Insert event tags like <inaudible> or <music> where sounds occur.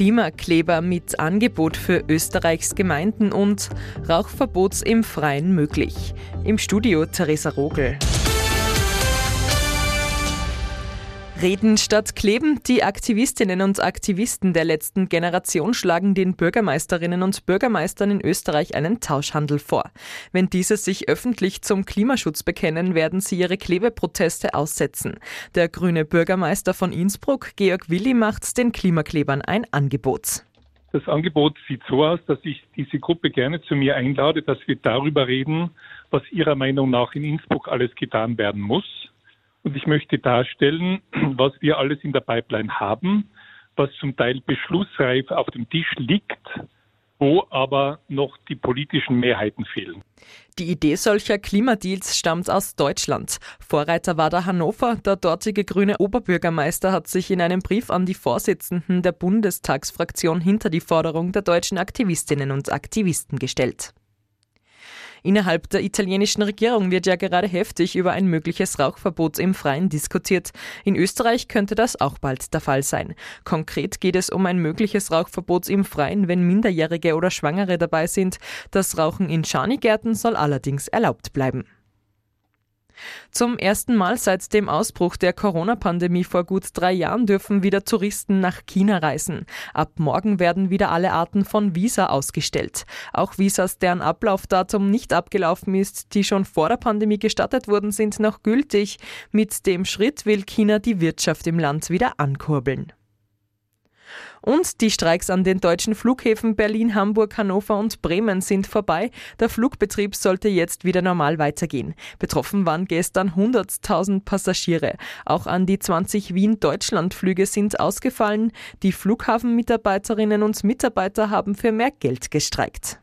Klimakleber mit Angebot für Österreichs Gemeinden und Rauchverbots im Freien möglich. Im Studio Theresa Rogel. Reden statt Kleben. Die Aktivistinnen und Aktivisten der letzten Generation schlagen den Bürgermeisterinnen und Bürgermeistern in Österreich einen Tauschhandel vor. Wenn diese sich öffentlich zum Klimaschutz bekennen, werden sie ihre Klebeproteste aussetzen. Der grüne Bürgermeister von Innsbruck, Georg Willi, macht den Klimaklebern ein Angebot. Das Angebot sieht so aus, dass ich diese Gruppe gerne zu mir einlade, dass wir darüber reden, was ihrer Meinung nach in Innsbruck alles getan werden muss und ich möchte darstellen, <clears throat> was wir alles in der Pipeline haben, was zum Teil beschlussreif auf dem Tisch liegt, wo aber noch die politischen Mehrheiten fehlen. Die Idee solcher Klimadeals stammt aus Deutschland. Vorreiter war der Hannover. Der dortige grüne Oberbürgermeister hat sich in einem Brief an die Vorsitzenden der Bundestagsfraktion hinter die Forderung der deutschen Aktivistinnen und Aktivisten gestellt. Innerhalb der italienischen Regierung wird ja gerade heftig über ein mögliches Rauchverbot im Freien diskutiert. In Österreich könnte das auch bald der Fall sein. Konkret geht es um ein mögliches Rauchverbot im Freien, wenn Minderjährige oder Schwangere dabei sind. Das Rauchen in Schanigärten soll allerdings erlaubt bleiben. Zum ersten Mal seit dem Ausbruch der Corona-Pandemie vor gut drei Jahren dürfen wieder Touristen nach China reisen. Ab morgen werden wieder alle Arten von Visa ausgestellt. Auch Visas, deren Ablaufdatum nicht abgelaufen ist, die schon vor der Pandemie gestattet wurden, sind noch gültig. Mit dem Schritt will China die Wirtschaft im Land wieder ankurbeln. Und die Streiks an den deutschen Flughäfen Berlin, Hamburg, Hannover und Bremen sind vorbei. Der Flugbetrieb sollte jetzt wieder normal weitergehen. Betroffen waren gestern 100.000 Passagiere. Auch an die 20 Wien-Deutschland-Flüge sind ausgefallen. Die Flughafenmitarbeiterinnen und Mitarbeiter haben für mehr Geld gestreikt.